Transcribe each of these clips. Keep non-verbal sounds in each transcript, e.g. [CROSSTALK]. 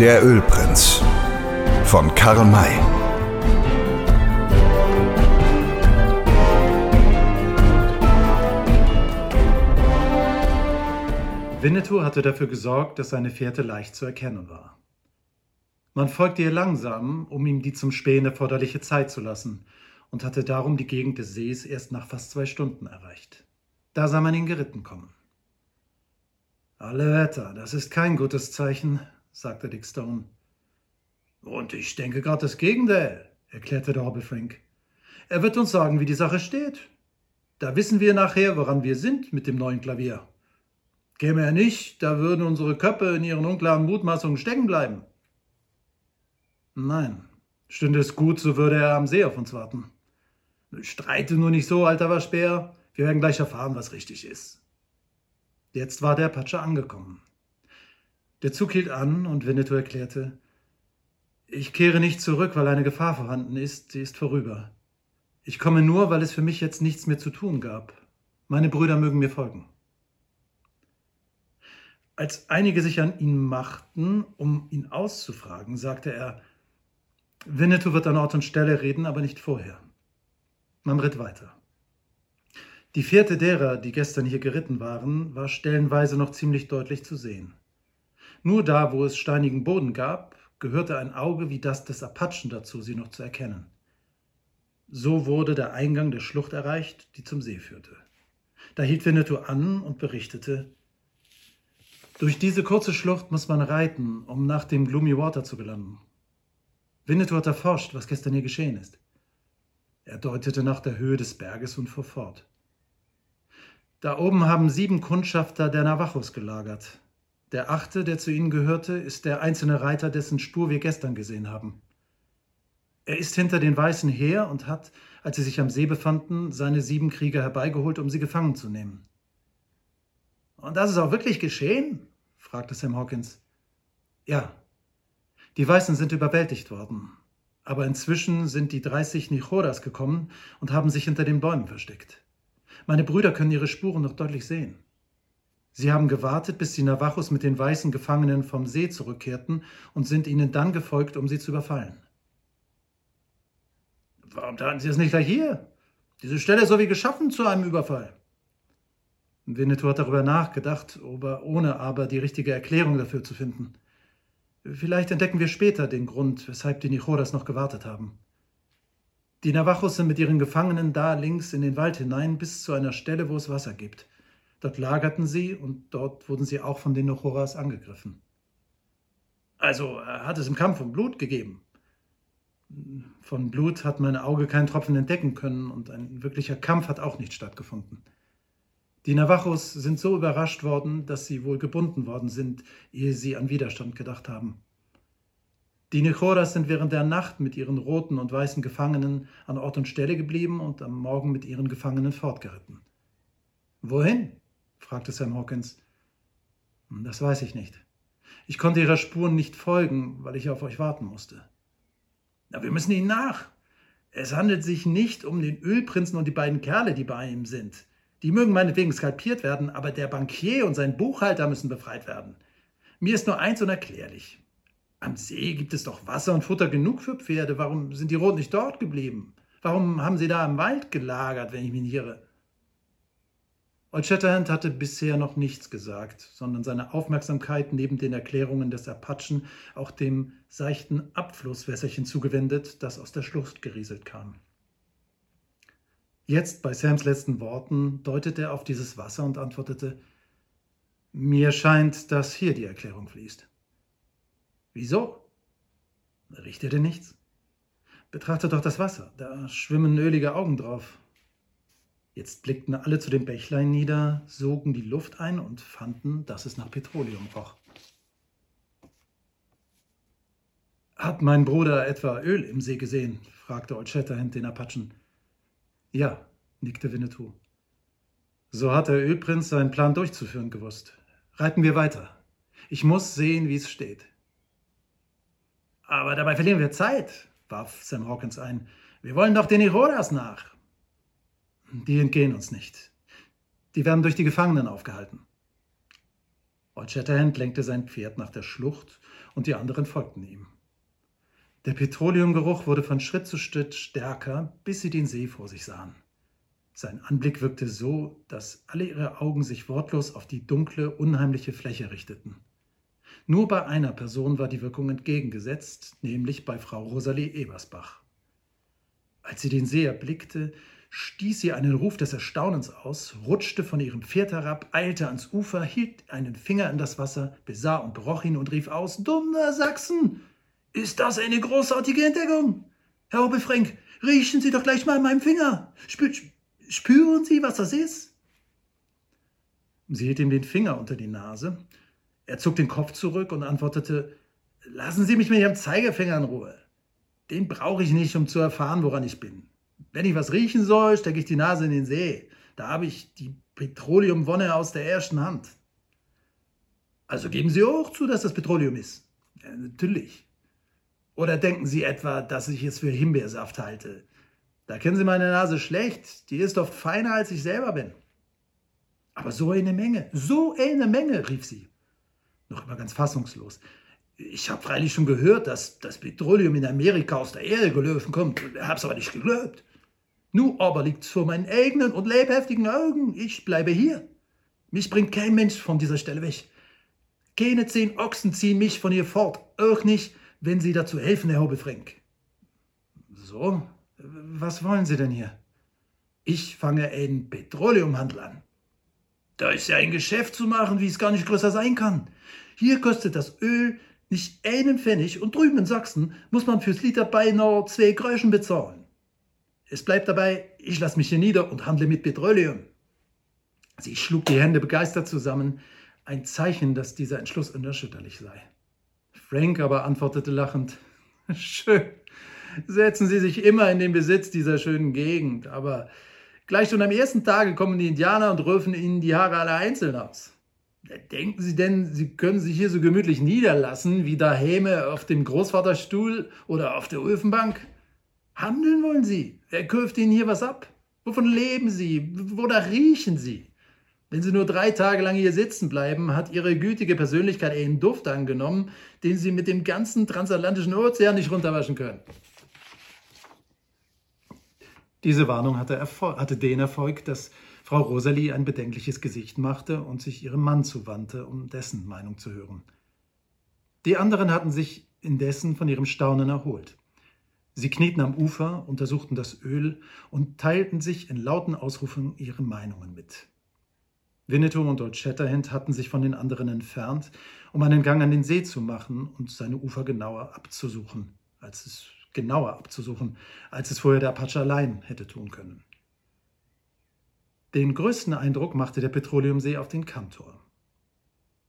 Der Ölprinz von Karl May. Winnetou hatte dafür gesorgt, dass seine Fährte leicht zu erkennen war. Man folgte ihr langsam, um ihm die zum Spähen erforderliche Zeit zu lassen, und hatte darum die Gegend des Sees erst nach fast zwei Stunden erreicht. Da sah man ihn geritten kommen. Alle Wetter, das ist kein gutes Zeichen, sagte Dick Stone. Und ich denke gerade das Gegenteil, erklärte der Hobble Frank. Er wird uns sagen, wie die Sache steht. Da wissen wir nachher, woran wir sind mit dem neuen Klavier. Käme er nicht, da würden unsere Köpfe in ihren unklaren Mutmaßungen stecken bleiben. Nein, stünde es gut, so würde er am See auf uns warten. Streite nur nicht so, alter Waschbär. Wir werden gleich erfahren, was richtig ist. Jetzt war der Apache angekommen. Der Zug hielt an und Winnetou erklärte, ich kehre nicht zurück, weil eine Gefahr vorhanden ist, sie ist vorüber. Ich komme nur, weil es für mich jetzt nichts mehr zu tun gab. Meine Brüder mögen mir folgen. Als einige sich an ihn machten, um ihn auszufragen, sagte er, Winnetou wird an Ort und Stelle reden, aber nicht vorher. Man ritt weiter. Die Fährte derer, die gestern hier geritten waren, war stellenweise noch ziemlich deutlich zu sehen. Nur da, wo es steinigen Boden gab, gehörte ein Auge wie das des Apachen dazu, sie noch zu erkennen. So wurde der Eingang der Schlucht erreicht, die zum See führte. Da hielt Winnetou an und berichtete, durch diese kurze Schlucht muss man reiten, um nach dem Gloomy Water zu gelangen. Winnetou hat erforscht, was gestern hier geschehen ist. Er deutete nach der Höhe des Berges und fuhr fort. Da oben haben sieben Kundschafter der Navajos gelagert. Der achte, der zu ihnen gehörte, ist der einzelne Reiter, dessen Spur wir gestern gesehen haben. Er ist hinter den Weißen her und hat, als sie sich am See befanden, seine sieben Krieger herbeigeholt, um sie gefangen zu nehmen. Und das ist auch wirklich geschehen? fragte Sam Hawkins. Ja. Die Weißen sind überwältigt worden. Aber inzwischen sind die 30 Nichoras gekommen und haben sich hinter den Bäumen versteckt. Meine Brüder können ihre Spuren noch deutlich sehen. Sie haben gewartet, bis die Navajos mit den weißen Gefangenen vom See zurückkehrten und sind ihnen dann gefolgt, um sie zu überfallen. Warum taten Sie es nicht gleich hier? Diese Stelle ist so wie geschaffen zu einem Überfall. Winnetou hat darüber nachgedacht, ohne aber die richtige Erklärung dafür zu finden. Vielleicht entdecken wir später den Grund, weshalb die Nichoras noch gewartet haben. Die Navajos sind mit ihren Gefangenen da links in den Wald hinein bis zu einer Stelle, wo es Wasser gibt. Dort lagerten sie und dort wurden sie auch von den Nochoras angegriffen. Also hat es im Kampf um Blut gegeben. Von Blut hat mein Auge keinen Tropfen entdecken können und ein wirklicher Kampf hat auch nicht stattgefunden. Die Navajos sind so überrascht worden, dass sie wohl gebunden worden sind, ehe sie an Widerstand gedacht haben. Die Nichoras sind während der Nacht mit ihren roten und weißen Gefangenen an Ort und Stelle geblieben und am Morgen mit ihren Gefangenen fortgeritten. Wohin? Fragte Sam Hawkins. Hm, das weiß ich nicht. Ich konnte ihrer Spuren nicht folgen, weil ich auf euch warten musste. Na, wir müssen ihnen nach. Es handelt sich nicht um den Ölprinzen und die beiden Kerle, die bei ihm sind. Die mögen meinetwegen skalpiert werden, aber der Bankier und sein Buchhalter müssen befreit werden. Mir ist nur eins unerklärlich. Am See gibt es doch Wasser und Futter genug für Pferde. Warum sind die Roten nicht dort geblieben? Warum haben sie da im Wald gelagert, wenn ich mich irre? Old Shatterhand hatte bisher noch nichts gesagt, sondern seine Aufmerksamkeit neben den Erklärungen des Apachen auch dem seichten Abflusswässerchen zugewendet, das aus der Schlucht gerieselt kam. Jetzt, bei Sams letzten Worten, deutete er auf dieses Wasser und antwortete, mir scheint, dass hier die Erklärung fließt. Wieso? Riecht ihr denn nichts? Betrachtet doch das Wasser, da schwimmen ölige Augen drauf. Jetzt blickten alle zu dem Bächlein nieder, sogen die Luft ein und fanden, dass es nach Petroleum roch. Hat mein Bruder etwa Öl im See gesehen? fragte Old Shatterhand den Apachen. Ja, nickte Winnetou. So hat der Ölprinz seinen Plan durchzuführen gewusst. Reiten wir weiter. Ich muss sehen, wie es steht. Aber dabei verlieren wir Zeit, warf Sam Hawkins ein. Wir wollen doch den Irodas nach. Die entgehen uns nicht. Die werden durch die Gefangenen aufgehalten. Old Shatterhand lenkte sein Pferd nach der Schlucht und die anderen folgten ihm. Der Petroleumgeruch wurde von Schritt zu Schritt stärker, bis sie den See vor sich sahen. Sein Anblick wirkte so, dass alle ihre Augen sich wortlos auf die dunkle, unheimliche Fläche richteten. Nur bei einer Person war die Wirkung entgegengesetzt, nämlich bei Frau Rosalie Ebersbach. Als sie den See erblickte, stieß sie einen Ruf des Erstaunens aus, rutschte von ihrem Pferd herab, eilte ans Ufer, hielt einen Finger in das Wasser, besah und beroch ihn und rief aus: Dummer Sachsen! Ist das eine großartige Entdeckung? Herr Obefrenk, riechen Sie doch gleich mal an meinem Finger. Spür, spüren Sie, was das ist? Sie hielt ihm den Finger unter die Nase. Er zog den Kopf zurück und antwortete: Lassen Sie mich mit Ihrem Zeigefinger in Ruhe. Den brauche ich nicht, um zu erfahren, woran ich bin. Wenn ich was riechen soll, stecke ich die Nase in den See. Da habe ich die Petroleumwonne aus der ersten Hand. Also geben Sie auch zu, dass das Petroleum ist. Ja, natürlich. Oder denken Sie etwa, dass ich es für Himbeersaft halte? Da kennen Sie meine Nase schlecht. Die ist oft feiner, als ich selber bin. Aber so eine Menge, so eine Menge, rief sie. Noch immer ganz fassungslos. Ich habe freilich schon gehört, dass das Petroleum in Amerika aus der Erde gelöfen kommt. Hab's aber nicht geglaubt. Nu aber liegt's vor meinen eigenen und lebhaftigen Augen. Ich bleibe hier. Mich bringt kein Mensch von dieser Stelle weg. Keine zehn Ochsen ziehen mich von hier fort. Auch nicht, wenn Sie dazu helfen, Herr Hobefrenk. So, was wollen Sie denn hier? Ich fange einen Petroleumhandel an. Da ist ja ein Geschäft zu machen, wie es gar nicht größer sein kann. Hier kostet das Öl nicht einen Pfennig und drüben in Sachsen muss man fürs Liter beinahe zwei Groschen bezahlen. Es bleibt dabei, ich lasse mich hier nieder und handle mit Petroleum. Sie schlug die Hände begeistert zusammen, ein Zeichen, dass dieser Entschluss unerschütterlich sei. Frank aber antwortete lachend, [LAUGHS] schön, setzen Sie sich immer in den Besitz dieser schönen Gegend, aber gleich schon am ersten Tage kommen die Indianer und röfen Ihnen die Haare alle einzeln aus. Denken Sie denn, Sie können sich hier so gemütlich niederlassen wie daheim auf dem Großvaterstuhl oder auf der Öfenbank? Handeln wollen Sie? Wer kauft Ihnen hier was ab? Wovon leben Sie? Wonach riechen Sie? Wenn Sie nur drei Tage lang hier sitzen bleiben, hat Ihre gütige Persönlichkeit einen Duft angenommen, den Sie mit dem ganzen transatlantischen Ozean nicht runterwaschen können. Diese Warnung hatte, hatte, den Erfolg, dass Frau Rosalie ein bedenkliches Gesicht machte und sich ihrem Mann zuwandte, um dessen Meinung zu hören. Die anderen hatten sich indessen von ihrem Staunen erholt. Sie knieten am Ufer, untersuchten das Öl und teilten sich in lauten Ausrufen ihre Meinungen mit. Winnetou und Old Shatterhand hatten sich von den anderen entfernt, um einen Gang an den See zu machen und seine Ufer genauer abzusuchen, als es genauer abzusuchen, als es vorher der Apache allein hätte tun können. Den größten Eindruck machte der Petroleumsee auf den Kantor.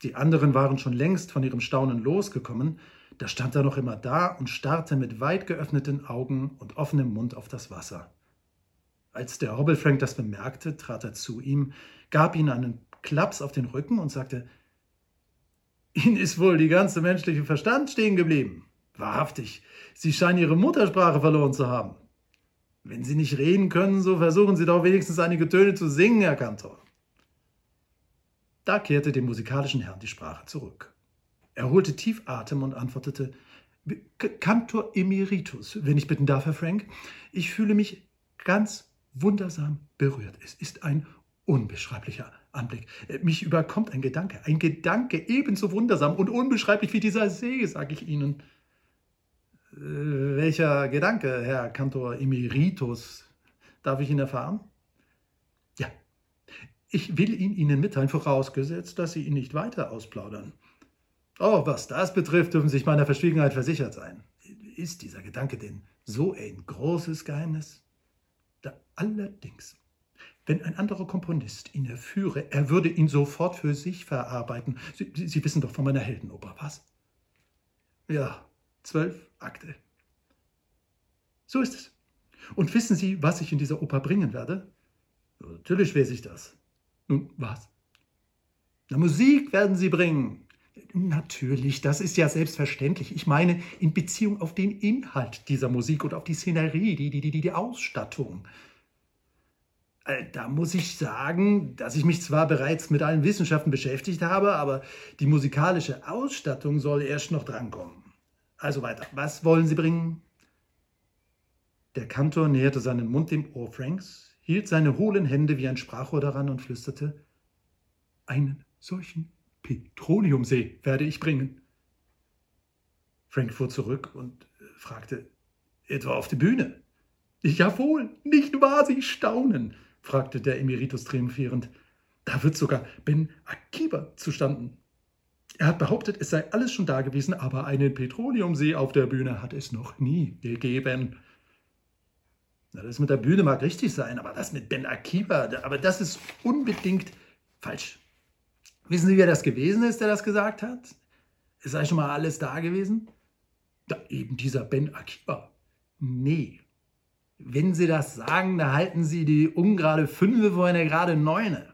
Die anderen waren schon längst von ihrem Staunen losgekommen, da stand er noch immer da und starrte mit weit geöffneten Augen und offenem Mund auf das Wasser. Als der Hobbelfrank das bemerkte, trat er zu ihm, gab ihm einen Klaps auf den Rücken und sagte, Ihnen ist wohl die ganze menschliche Verstand stehen geblieben. Wahrhaftig, Sie scheinen Ihre Muttersprache verloren zu haben. Wenn Sie nicht reden können, so versuchen Sie doch wenigstens einige Töne zu singen, Herr Kantor. Da kehrte dem musikalischen Herrn die Sprache zurück. Er holte tief Atem und antwortete, Kantor Emeritus, wenn ich bitten darf, Herr Frank. Ich fühle mich ganz wundersam berührt. Es ist ein unbeschreiblicher Anblick. Mich überkommt ein Gedanke, ein Gedanke ebenso wundersam und unbeschreiblich wie dieser See, sage ich Ihnen. Äh, welcher Gedanke, Herr Kantor Emeritus, darf ich ihn erfahren? Ja, ich will ihn Ihnen mitteilen, vorausgesetzt, dass Sie ihn nicht weiter ausplaudern. Oh, was das betrifft, dürfen Sie sich meiner Verschwiegenheit versichert sein. Ist dieser Gedanke denn so ein großes Geheimnis? Da allerdings, wenn ein anderer Komponist ihn erführe, er würde ihn sofort für sich verarbeiten. Sie, Sie wissen doch von meiner Heldenoper, was? Ja, zwölf Akte. So ist es. Und wissen Sie, was ich in dieser Oper bringen werde? Natürlich weiß ich das. Nun, was? Na, Musik werden Sie bringen. Natürlich, das ist ja selbstverständlich. Ich meine in Beziehung auf den Inhalt dieser Musik und auf die Szenerie, die, die, die, die Ausstattung. Äh, da muss ich sagen, dass ich mich zwar bereits mit allen Wissenschaften beschäftigt habe, aber die musikalische Ausstattung soll erst noch drankommen. Also weiter. Was wollen Sie bringen? Der Kantor näherte seinen Mund dem Ohr Franks, hielt seine hohlen Hände wie ein Sprachrohr daran und flüsterte: Einen solchen Petroleumsee werde ich bringen. Frank fuhr zurück und äh, fragte: Etwa auf die Bühne? Jawohl, nicht wahr, Sie staunen fragte der Emeritus triumphierend. Da wird sogar Ben Akiba zustanden. Er hat behauptet, es sei alles schon da gewesen, aber einen Petroleumsee auf der Bühne hat es noch nie gegeben. Na, das mit der Bühne mag richtig sein, aber das mit Ben Akiba, aber das ist unbedingt falsch. Wissen Sie, wer das gewesen ist, der das gesagt hat? Es sei schon mal alles da gewesen? Da eben dieser Ben Akiba. Nee, wenn Sie das sagen, da halten Sie die ungerade Fünfe vor einer gerade Neune.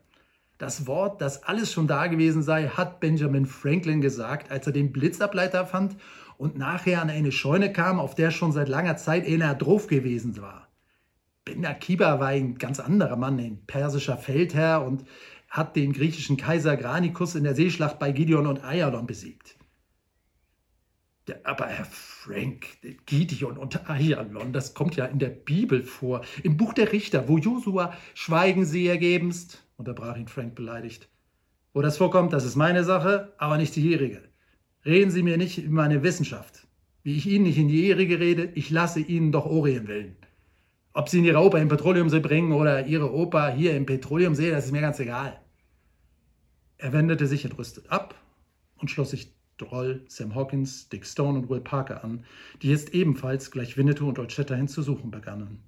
Das Wort, das alles schon da gewesen sei, hat Benjamin Franklin gesagt, als er den Blitzableiter fand und nachher an eine Scheune kam, auf der schon seit langer Zeit einer drauf gewesen war. Ben Akiba war ein ganz anderer Mann, ein persischer Feldherr und hat den griechischen Kaiser Granikus in der Seeschlacht bei Gideon und Ayalon besiegt. Ja, aber Herr Frank, Gideon und Ayalon, das kommt ja in der Bibel vor, im Buch der Richter, wo Josua Schweigen sie ergebenst, unterbrach ihn Frank beleidigt. Wo das vorkommt, das ist meine Sache, aber nicht die Ihrige. Reden Sie mir nicht über meine Wissenschaft. Wie ich Ihnen nicht in die Ihrige rede, ich lasse Ihnen doch Orient wählen. Ob Sie in Ihre Opa im Petroleumsee bringen oder Ihre Opa hier im Petroleumsee, das ist mir ganz egal. Er wendete sich entrüstet ab und schloss sich Droll, Sam Hawkins, Dick Stone und Will Parker an, die jetzt ebenfalls gleich Winnetou und Old Shatterhand zu suchen begannen.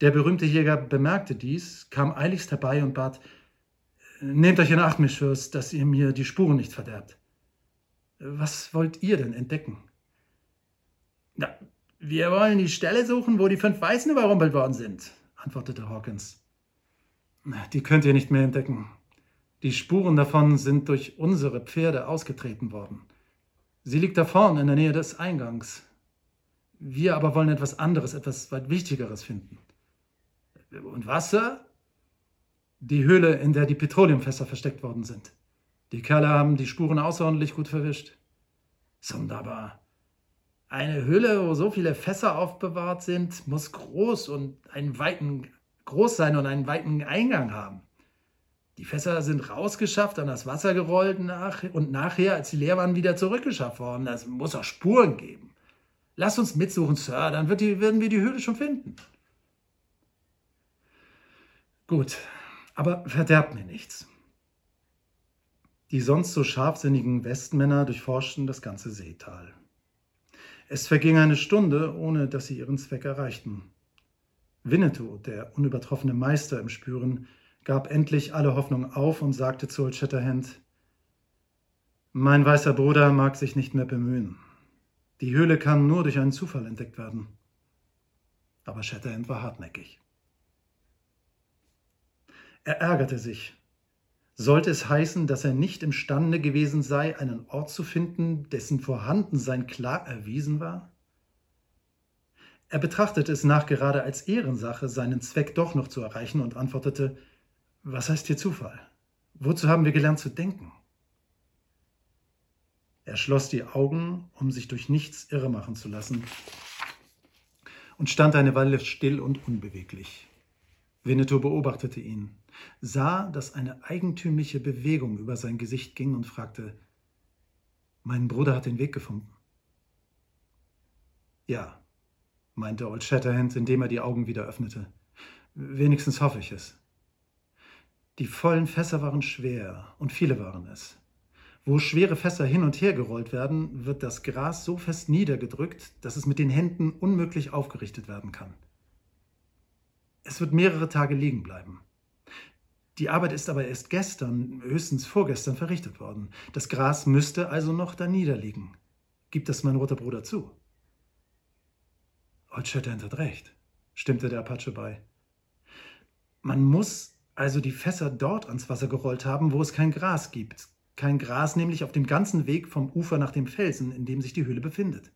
Der berühmte Jäger bemerkte dies, kam eiligst herbei und bat, Nehmt euch in Acht, Fürst, dass ihr mir die Spuren nicht verderbt. Was wollt ihr denn entdecken? Na, wir wollen die Stelle suchen, wo die fünf Weißen überrumpelt worden sind, antwortete Hawkins. Die könnt ihr nicht mehr entdecken. Die Spuren davon sind durch unsere Pferde ausgetreten worden. Sie liegt da vorne in der Nähe des Eingangs. Wir aber wollen etwas anderes, etwas weit Wichtigeres finden. Und was, Sir? Die Höhle, in der die Petroleumfässer versteckt worden sind. Die Kerle haben die Spuren außerordentlich gut verwischt. Sonderbar. Eine Höhle, wo so viele Fässer aufbewahrt sind, muss groß und einen weiten, groß sein und einen weiten Eingang haben. Die Fässer sind rausgeschafft, an das Wasser gerollt nach, und nachher, als sie leer waren, wieder zurückgeschafft worden. Das muss auch Spuren geben. Lasst uns mitsuchen, Sir, dann wird die, werden wir die Höhle schon finden. Gut, aber verderbt mir nichts. Die sonst so scharfsinnigen Westmänner durchforschten das ganze Seetal. Es verging eine Stunde, ohne dass sie ihren Zweck erreichten. Winnetou, der unübertroffene Meister im Spüren, gab endlich alle Hoffnung auf und sagte zu Old Shatterhand, mein weißer Bruder mag sich nicht mehr bemühen. Die Höhle kann nur durch einen Zufall entdeckt werden. Aber Shatterhand war hartnäckig. Er ärgerte sich. Sollte es heißen, dass er nicht imstande gewesen sei, einen Ort zu finden, dessen Vorhandensein klar erwiesen war? Er betrachtete es nachgerade als Ehrensache, seinen Zweck doch noch zu erreichen und antwortete, was heißt hier Zufall? Wozu haben wir gelernt zu denken? Er schloss die Augen, um sich durch nichts irremachen zu lassen, und stand eine Weile still und unbeweglich. Winnetou beobachtete ihn, sah, dass eine eigentümliche Bewegung über sein Gesicht ging und fragte, Mein Bruder hat den Weg gefunden. Ja, meinte Old Shatterhand, indem er die Augen wieder öffnete. Wenigstens hoffe ich es. Die vollen Fässer waren schwer und viele waren es. Wo schwere Fässer hin und her gerollt werden, wird das Gras so fest niedergedrückt, dass es mit den Händen unmöglich aufgerichtet werden kann. Es wird mehrere Tage liegen bleiben. Die Arbeit ist aber erst gestern, höchstens vorgestern verrichtet worden. Das Gras müsste also noch da niederliegen. Gibt das mein roter Bruder zu? Old Shatterhand hat recht, stimmte der Apache bei. Man muss also die Fässer dort ans Wasser gerollt haben, wo es kein Gras gibt. Kein Gras nämlich auf dem ganzen Weg vom Ufer nach dem Felsen, in dem sich die Höhle befindet.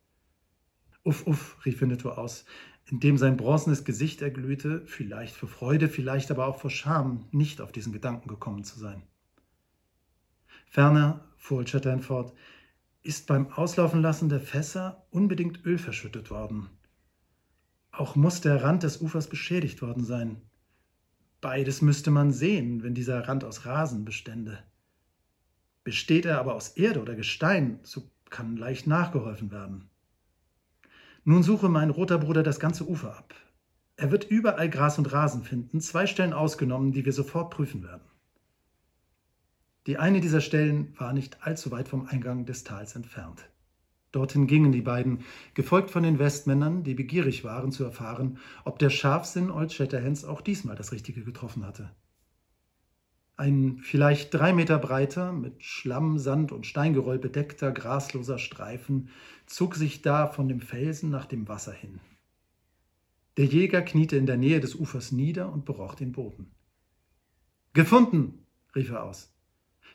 Uff, uff, rief Winnetou aus, indem sein bronzenes Gesicht erglühte, vielleicht vor Freude, vielleicht aber auch vor Scham, nicht auf diesen Gedanken gekommen zu sein. Ferner, fuhr Chatterton fort, ist beim Auslaufenlassen der Fässer unbedingt Öl verschüttet worden. Auch muss der Rand des Ufers beschädigt worden sein. Beides müsste man sehen, wenn dieser Rand aus Rasen bestände. Besteht er aber aus Erde oder Gestein, so kann leicht nachgeholfen werden. Nun suche mein roter Bruder das ganze Ufer ab. Er wird überall Gras und Rasen finden, zwei Stellen ausgenommen, die wir sofort prüfen werden. Die eine dieser Stellen war nicht allzu weit vom Eingang des Tals entfernt. Dorthin gingen die beiden, gefolgt von den Westmännern, die begierig waren zu erfahren, ob der Scharfsinn Old Shatterhands auch diesmal das Richtige getroffen hatte. Ein vielleicht drei Meter breiter, mit Schlamm, Sand und Steingeröll bedeckter, grasloser Streifen zog sich da von dem Felsen nach dem Wasser hin. Der Jäger kniete in der Nähe des Ufers nieder und beroch den Boden. Gefunden, rief er aus.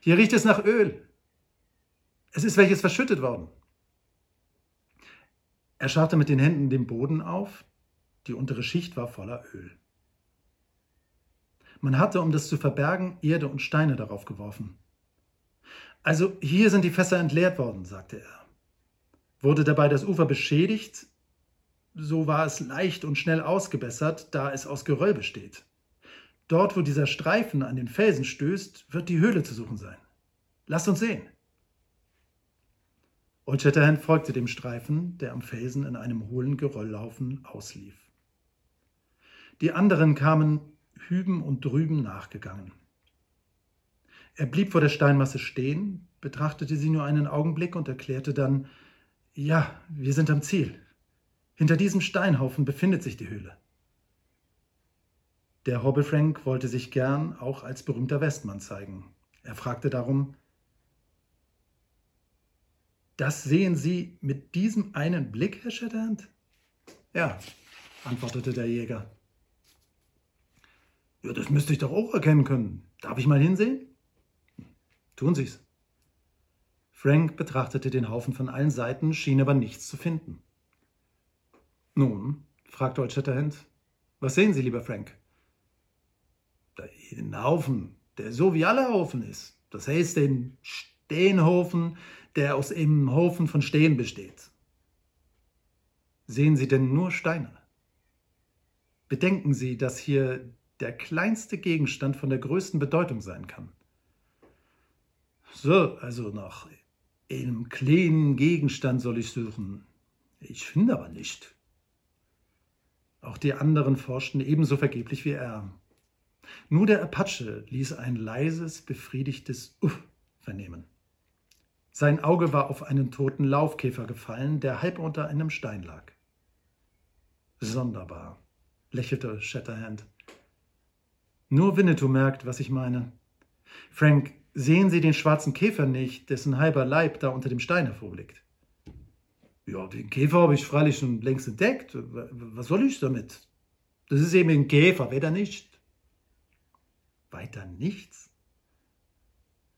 Hier riecht es nach Öl. Es ist welches verschüttet worden. Er scharrte mit den Händen den Boden auf. Die untere Schicht war voller Öl. Man hatte, um das zu verbergen, Erde und Steine darauf geworfen. Also hier sind die Fässer entleert worden, sagte er. Wurde dabei das Ufer beschädigt, so war es leicht und schnell ausgebessert, da es aus Geröll besteht. Dort, wo dieser Streifen an den Felsen stößt, wird die Höhle zu suchen sein. Lasst uns sehen. Old Shatterhand folgte dem Streifen, der am Felsen in einem hohlen Gerölllaufen auslief. Die anderen kamen hüben und drüben nachgegangen. Er blieb vor der Steinmasse stehen, betrachtete sie nur einen Augenblick und erklärte dann, ja, wir sind am Ziel. Hinter diesem Steinhaufen befindet sich die Höhle. Der Hobbelfrank wollte sich gern auch als berühmter Westmann zeigen. Er fragte darum, das sehen Sie mit diesem einen Blick, Herr Shatterhand? Ja, antwortete der Jäger. Ja, das müsste ich doch auch erkennen können. Darf ich mal hinsehen? Tun Sie's. Frank betrachtete den Haufen von allen Seiten, schien aber nichts zu finden. Nun, fragte Old Shatterhand, was sehen Sie, lieber Frank? den Haufen, der so wie alle Haufen ist. Das heißt den Steenhaufen, der aus einem Haufen von Stehen besteht. Sehen Sie denn nur Steine? Bedenken Sie, dass hier der kleinste Gegenstand von der größten Bedeutung sein kann. So, also nach einem kleinen Gegenstand soll ich suchen. Ich finde aber nicht. Auch die anderen forschten ebenso vergeblich wie er. Nur der Apache ließ ein leises, befriedigtes Uff vernehmen. Sein Auge war auf einen toten Laufkäfer gefallen, der halb unter einem Stein lag. Sonderbar, lächelte Shatterhand. Nur Winnetou merkt, was ich meine. Frank, sehen Sie den schwarzen Käfer nicht, dessen halber Leib da unter dem Stein hervorliegt? Ja, den Käfer habe ich freilich schon längst entdeckt. Was soll ich damit? Das ist eben ein Käfer, weiter nicht. Weiter nichts?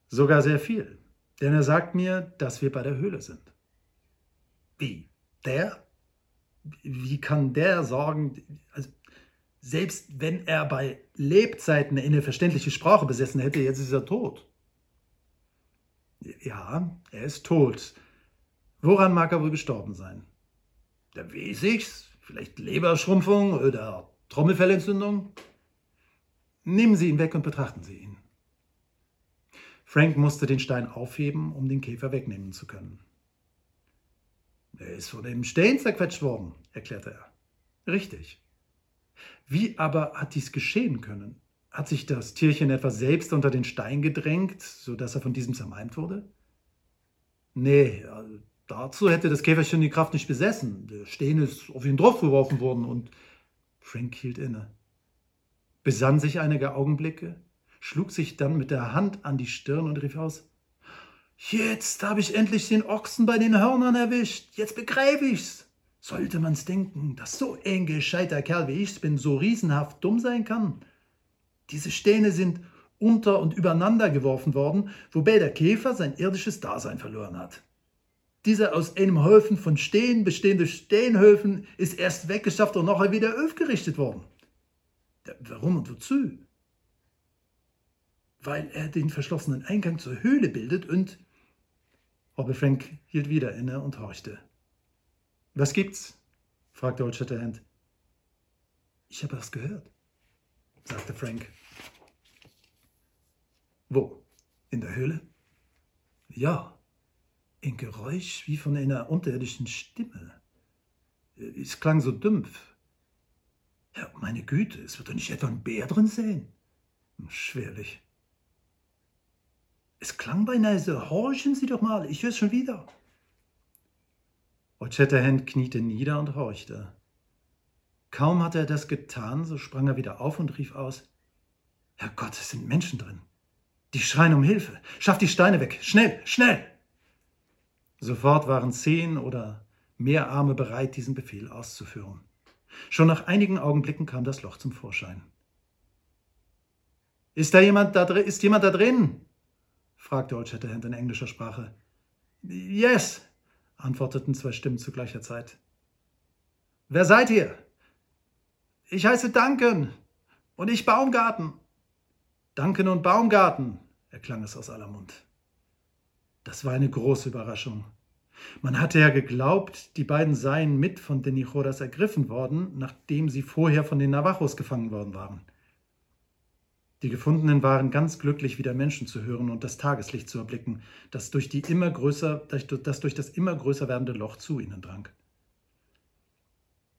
Sogar sehr viel, denn er sagt mir, dass wir bei der Höhle sind. Wie? Der? Wie kann der sagen, also selbst wenn er bei Lebzeiten eine verständliche Sprache besessen hätte, jetzt ist er tot. Ja, er ist tot. Woran mag er wohl gestorben sein? Da weiß ich's. Vielleicht Leberschrumpfung oder Trommelfellentzündung? Nehmen Sie ihn weg und betrachten Sie ihn. Frank musste den Stein aufheben, um den Käfer wegnehmen zu können. Er ist von dem Stein zerquetscht worden, erklärte er. Richtig. Wie aber hat dies geschehen können? Hat sich das Tierchen etwa selbst unter den Stein gedrängt, sodass er von diesem zermalmt wurde? Nee, also dazu hätte das Käferchen die Kraft nicht besessen. Der Stein ist auf ihn draufgeworfen worden und Frank hielt inne besann sich einige Augenblicke, schlug sich dann mit der Hand an die Stirn und rief aus, Jetzt habe ich endlich den Ochsen bei den Hörnern erwischt, jetzt begreife ich's. Sollte man's denken, dass so ein gescheiter Kerl wie ich bin so riesenhaft dumm sein kann? Diese Steine sind unter und übereinander geworfen worden, wobei der Käfer sein irdisches Dasein verloren hat. Dieser aus einem Haufen von Stehen bestehende Steenhöfen ist erst weggeschafft und nachher wieder aufgerichtet worden. Warum und wozu? Weil er den verschlossenen Eingang zur Höhle bildet und Robert Frank hielt wieder inne und horchte. Was gibt's? fragte Old Shatterhand. Ich habe was gehört, sagte Frank. Wo? In der Höhle? Ja, ein Geräusch wie von einer unterirdischen Stimme. Es klang so dumpf. Ja, meine Güte, es wird doch nicht etwa ein Bär drin sein. Schwerlich. Es klang beinahe so, horchen Sie doch mal, ich höre es schon wieder. Old Shatterhand kniete nieder und horchte. Kaum hatte er das getan, so sprang er wieder auf und rief aus: Herrgott, es sind Menschen drin. Die schreien um Hilfe. Schaff die Steine weg. Schnell, schnell! Sofort waren zehn oder mehr Arme bereit, diesen Befehl auszuführen. Schon nach einigen Augenblicken kam das Loch zum Vorschein. Ist da jemand da drin? Ist jemand da drin? Fragte Old Shatterhand in englischer Sprache. Yes, antworteten zwei Stimmen zu gleicher Zeit. Wer seid ihr? Ich heiße Duncan und ich Baumgarten. Duncan und Baumgarten, erklang es aus aller Mund. Das war eine große Überraschung. Man hatte ja geglaubt, die beiden seien mit von den Nichoras ergriffen worden, nachdem sie vorher von den Navajos gefangen worden waren. Die Gefundenen waren ganz glücklich, wieder Menschen zu hören und das Tageslicht zu erblicken, das durch, die immer größer, das durch das immer größer werdende Loch zu ihnen drang.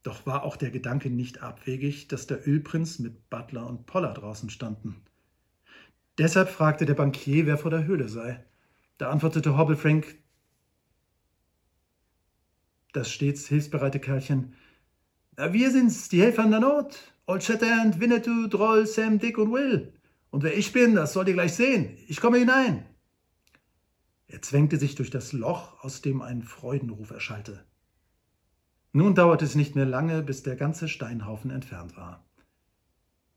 Doch war auch der Gedanke nicht abwegig, dass der Ölprinz mit Butler und Poller draußen standen. Deshalb fragte der Bankier, wer vor der Höhle sei. Da antwortete Hobble Frank, das stets hilfsbereite Kerlchen, wir sind's, die Helfer in der Not. Old Shatterhand, Winnetou, Droll, Sam, Dick und Will. Und wer ich bin, das sollt ihr gleich sehen. Ich komme hinein. Er zwängte sich durch das Loch, aus dem ein Freudenruf erschallte. Nun dauerte es nicht mehr lange, bis der ganze Steinhaufen entfernt war.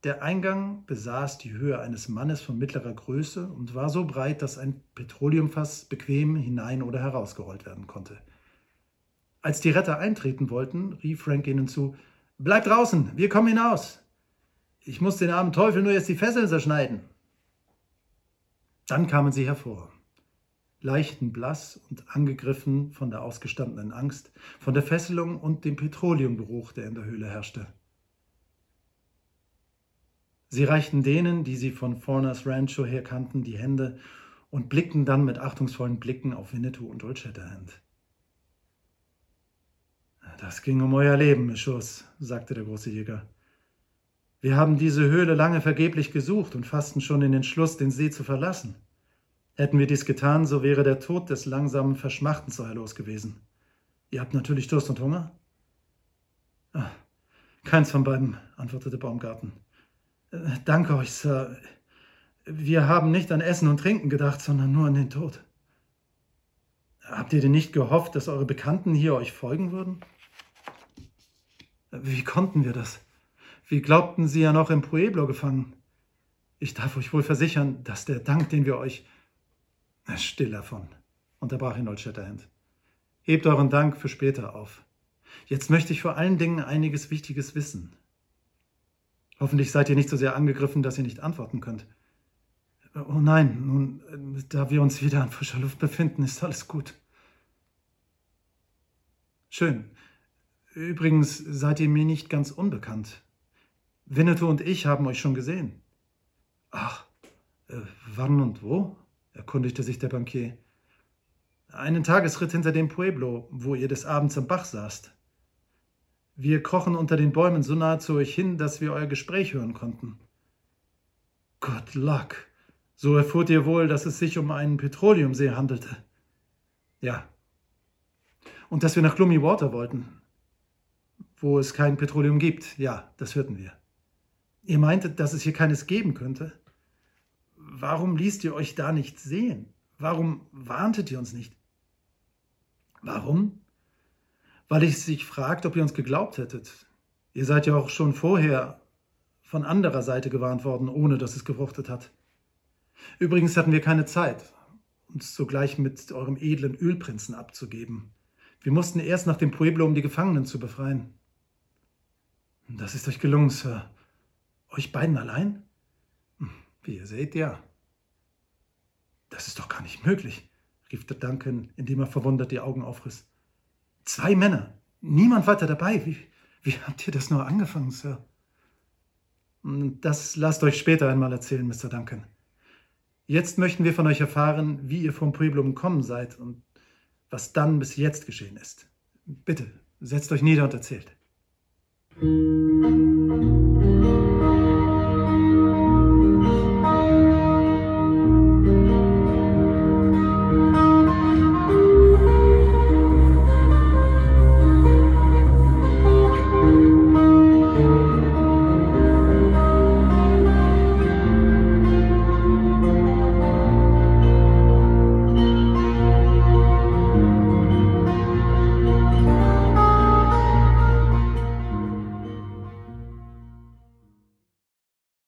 Der Eingang besaß die Höhe eines Mannes von mittlerer Größe und war so breit, dass ein Petroleumfass bequem hinein oder herausgerollt werden konnte. Als die Retter eintreten wollten, rief Frank ihnen zu, Bleib draußen, wir kommen hinaus. Ich muss den armen Teufel nur jetzt die Fesseln zerschneiden. Dann kamen sie hervor, leichenblass und angegriffen von der ausgestandenen Angst, von der Fesselung und dem Petroleumgeruch, der in der Höhle herrschte. Sie reichten denen, die sie von Forners Rancho her kannten, die Hände und blickten dann mit achtungsvollen Blicken auf Winnetou und Old Shatterhand. Das ging um euer Leben, Mischus, sagte der große Jäger. Wir haben diese Höhle lange vergeblich gesucht und fassten schon den Entschluss, den See zu verlassen. Hätten wir dies getan, so wäre der Tod des langsamen Verschmachtens so los gewesen. Ihr habt natürlich Durst und Hunger? Ah, keins von beiden, antwortete Baumgarten. Äh, danke euch, Sir. Wir haben nicht an Essen und Trinken gedacht, sondern nur an den Tod. Habt ihr denn nicht gehofft, dass eure Bekannten hier euch folgen würden? Wie konnten wir das? Wir glaubten sie ja noch im Pueblo gefangen. Ich darf euch wohl versichern, dass der Dank, den wir euch. Still davon, unterbrach ihn Old Shatterhand. Hebt euren Dank für später auf. Jetzt möchte ich vor allen Dingen einiges Wichtiges wissen. Hoffentlich seid ihr nicht so sehr angegriffen, dass ihr nicht antworten könnt. Oh nein, nun, da wir uns wieder an frischer Luft befinden, ist alles gut. Schön. Übrigens seid ihr mir nicht ganz unbekannt. Winnetou und ich haben euch schon gesehen. Ach, äh, wann und wo? erkundigte sich der Bankier. Einen Tagesritt hinter dem Pueblo, wo ihr des Abends am Bach saßt. Wir krochen unter den Bäumen so nahe zu euch hin, dass wir euer Gespräch hören konnten. Good luck. So erfuhrt ihr wohl, dass es sich um einen Petroleumsee handelte. Ja. Und dass wir nach Gloomy Water wollten wo es kein Petroleum gibt. Ja, das hörten wir. Ihr meintet, dass es hier keines geben könnte? Warum ließt ihr euch da nicht sehen? Warum warntet ihr uns nicht? Warum? Weil ich sich fragt, ob ihr uns geglaubt hättet. Ihr seid ja auch schon vorher von anderer Seite gewarnt worden, ohne dass es gefruchtet hat. Übrigens hatten wir keine Zeit. uns sogleich mit eurem edlen Ölprinzen abzugeben. Wir mussten erst nach dem Pueblo, um die Gefangenen zu befreien. Das ist euch gelungen, Sir. Euch beiden allein? Hm, wie ihr seht, ja. Das ist doch gar nicht möglich, rief der Duncan, indem er verwundert die Augen aufriss. Zwei Männer, niemand weiter dabei. Wie, wie habt ihr das nur angefangen, Sir? Hm, das lasst euch später einmal erzählen, Mr. Duncan. Jetzt möchten wir von euch erfahren, wie ihr vom Pueblo gekommen seid und was dann bis jetzt geschehen ist. Bitte, setzt euch nieder und erzählt. Música